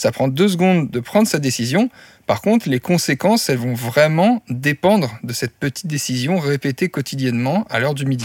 Ça prend deux secondes de prendre sa décision. Par contre, les conséquences, elles vont vraiment dépendre de cette petite décision répétée quotidiennement à l'heure du midi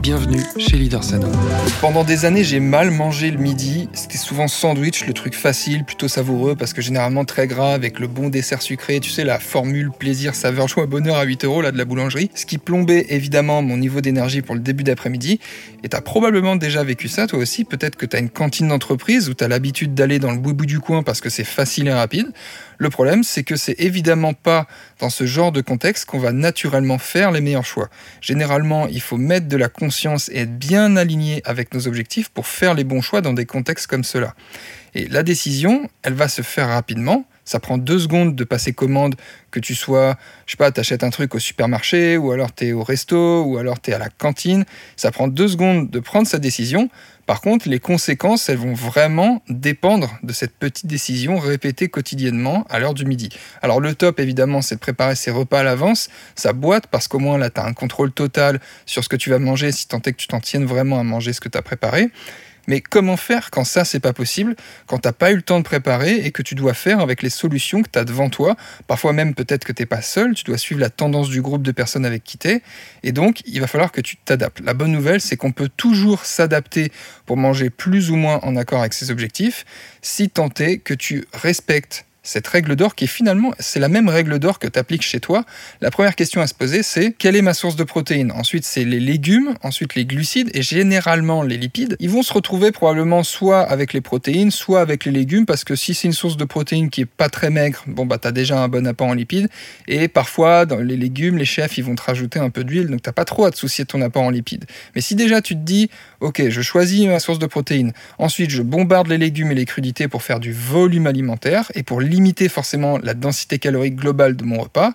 Bienvenue chez Leader Sano. Pendant des années, j'ai mal mangé le midi. C'était souvent sandwich, le truc facile, plutôt savoureux, parce que généralement très gras, avec le bon dessert sucré. Tu sais, la formule plaisir, saveur, joie, bonheur à 8 euros là, de la boulangerie. Ce qui plombait évidemment mon niveau d'énergie pour le début d'après-midi. Et t'as probablement déjà vécu ça, toi aussi. Peut-être que t'as une cantine d'entreprise où t'as l'habitude d'aller dans le bout du coin parce que c'est facile et rapide. Le problème, c'est que c'est évidemment pas dans ce genre de contexte qu'on va naturellement faire les meilleurs choix. Généralement, il faut mettre de la conscience et être bien aligné avec nos objectifs pour faire les bons choix dans des contextes comme cela. Et la décision, elle va se faire rapidement. Ça prend deux secondes de passer commande, que tu sois, je sais pas, t'achètes un truc au supermarché, ou alors tu es au resto, ou alors tu es à la cantine. Ça prend deux secondes de prendre sa décision. Par contre, les conséquences, elles vont vraiment dépendre de cette petite décision répétée quotidiennement à l'heure du midi. Alors le top, évidemment, c'est de préparer ses repas à l'avance, sa boîte, parce qu'au moins là, tu as un contrôle total sur ce que tu vas manger, si tant est que tu t'en tiennes vraiment à manger ce que tu as préparé. Mais comment faire quand ça, c'est pas possible, quand t'as pas eu le temps de préparer et que tu dois faire avec les solutions que tu as devant toi? Parfois même, peut-être que t'es pas seul, tu dois suivre la tendance du groupe de personnes avec qui t'es. Et donc, il va falloir que tu t'adaptes. La bonne nouvelle, c'est qu'on peut toujours s'adapter pour manger plus ou moins en accord avec ses objectifs, si tant est que tu respectes cette règle d'or qui est finalement, c'est la même règle d'or que tu appliques chez toi. La première question à se poser, c'est quelle est ma source de protéines? Ensuite, c'est les légumes, ensuite les glucides et généralement les lipides. Ils vont se retrouver probablement soit avec les protéines, soit avec les légumes parce que si c'est une source de protéines qui est pas très maigre, bon bah as déjà un bon apport en lipides et parfois dans les légumes, les chefs, ils vont te rajouter un peu d'huile donc t'as pas trop à te soucier de ton apport en lipides. Mais si déjà tu te dis OK, je choisis ma source de protéines, ensuite je bombarde les légumes et les crudités pour faire du volume alimentaire et pour limiter forcément la densité calorique globale de mon repas.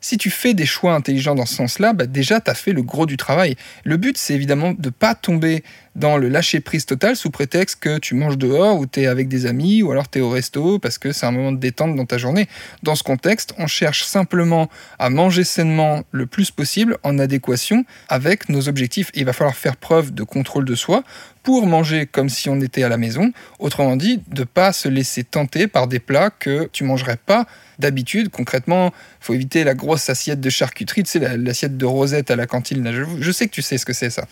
Si tu fais des choix intelligents dans ce sens-là, bah déjà, tu as fait le gros du travail. Le but, c'est évidemment de ne pas tomber dans le lâcher-prise total sous prétexte que tu manges dehors ou tu es avec des amis ou alors tu es au resto parce que c'est un moment de détente dans ta journée. Dans ce contexte, on cherche simplement à manger sainement le plus possible en adéquation avec nos objectifs. il va falloir faire preuve de contrôle de soi pour manger comme si on était à la maison. Autrement dit, de pas se laisser tenter par des plats que tu mangerais pas d'habitude. Concrètement, faut éviter la grosse assiette de charcuterie, tu sais, l'assiette de rosette à la cantine. je sais que tu sais ce que c'est ça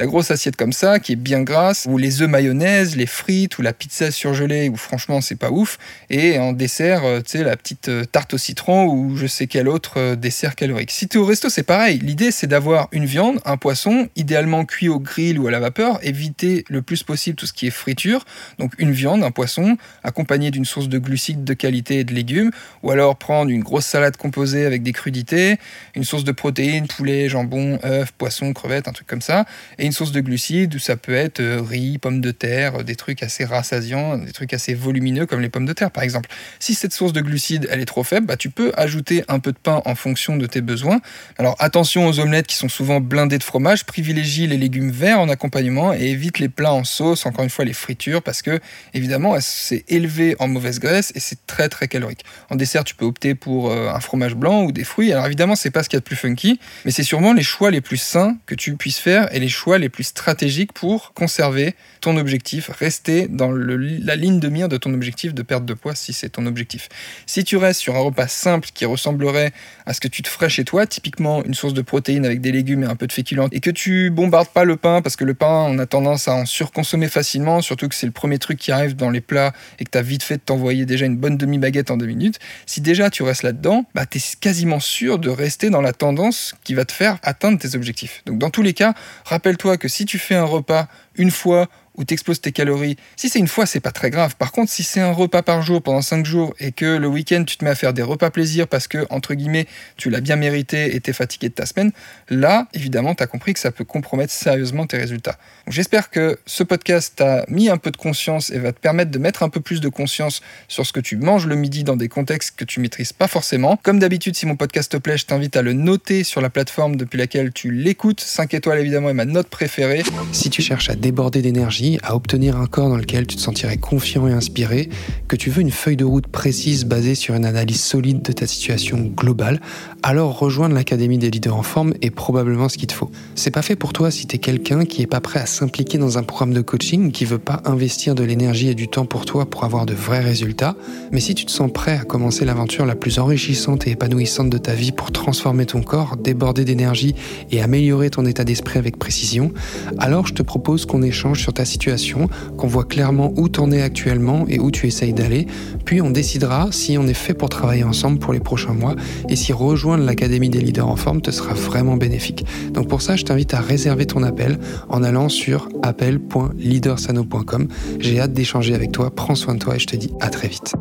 la grosse assiette comme ça, qui bien grasse, ou les œufs mayonnaise, les frites, ou la pizza surgelée, où franchement c'est pas ouf, et en dessert, euh, tu sais, la petite euh, tarte au citron, ou je sais quel autre euh, dessert calorique. Si tu es au resto, c'est pareil. L'idée, c'est d'avoir une viande, un poisson, idéalement cuit au grill ou à la vapeur, éviter le plus possible tout ce qui est friture, donc une viande, un poisson, accompagné d'une source de glucides de qualité et de légumes, ou alors prendre une grosse salade composée avec des crudités, une source de protéines, poulet, jambon, œufs, poisson, crevettes, un truc comme ça, et une source de glucides, ça peut être euh, riz, pommes de terre, des trucs assez rassasiants, des trucs assez volumineux comme les pommes de terre par exemple. Si cette source de glucides elle est trop faible, bah, tu peux ajouter un peu de pain en fonction de tes besoins. Alors attention aux omelettes qui sont souvent blindées de fromage, privilégie les légumes verts en accompagnement et évite les plats en sauce, encore une fois les fritures, parce que évidemment c'est élevé en mauvaise graisse et c'est très très calorique. En dessert, tu peux opter pour euh, un fromage blanc ou des fruits. Alors évidemment, c'est pas ce qu'il y a de plus funky, mais c'est sûrement les choix les plus sains que tu puisses faire et les choix les plus stratégiques pour conserver ton objectif, rester dans la ligne de mire de ton objectif de perte de poids si c'est ton objectif. Si tu restes sur un repas simple qui ressemblerait à ce que tu te ferais chez toi, typiquement une source de protéines avec des légumes et un peu de féculents, et que tu bombardes pas le pain parce que le pain, on a tendance à en surconsommer facilement, surtout que c'est le premier truc qui arrive dans les plats et que tu as vite fait de t'envoyer déjà une bonne demi-baguette en deux minutes, si déjà tu restes là-dedans, bah, tu es quasiment sûr de rester dans la tendance qui va te faire atteindre tes objectifs. Donc dans tous les cas, rappelle-toi que si tu fais un repas une fois où tu exploses tes calories, si c'est une fois, c'est pas très grave. Par contre, si c'est un repas par jour pendant 5 jours et que le week-end, tu te mets à faire des repas plaisir parce que, entre guillemets, tu l'as bien mérité et t'es fatigué de ta semaine, là, évidemment, tu as compris que ça peut compromettre sérieusement tes résultats. J'espère que ce podcast t'a mis un peu de conscience et va te permettre de mettre un peu plus de conscience sur ce que tu manges le midi dans des contextes que tu maîtrises pas forcément. Comme d'habitude, si mon podcast te plaît, je t'invite à le noter sur la plateforme depuis laquelle tu l'écoutes. 5 étoiles évidemment est ma note préférée. Si tu cherches à déborder d'énergie, à obtenir un corps dans lequel tu te sentirais confiant et inspiré, que tu veux une feuille de route précise basée sur une analyse solide de ta situation globale, alors rejoindre l'Académie des leaders en forme est probablement ce qu'il te faut. C'est pas fait pour toi si tu es quelqu'un qui est pas prêt à s'impliquer dans un programme de coaching, qui veut pas investir de l'énergie et du temps pour toi pour avoir de vrais résultats, mais si tu te sens prêt à commencer l'aventure la plus enrichissante et épanouissante de ta vie pour transformer ton corps, déborder d'énergie et améliorer ton état d'esprit avec précision, alors je te propose qu'on échange sur ta situation, qu'on voit clairement où t'en es actuellement et où tu essayes d'aller, puis on décidera si on est fait pour travailler ensemble pour les prochains mois et si rejoindre l'Académie des leaders en forme te sera vraiment bénéfique. Donc pour ça, je t'invite à réserver ton appel en allant sur appel.leadersano.com. J'ai hâte d'échanger avec toi, prends soin de toi et je te dis à très vite.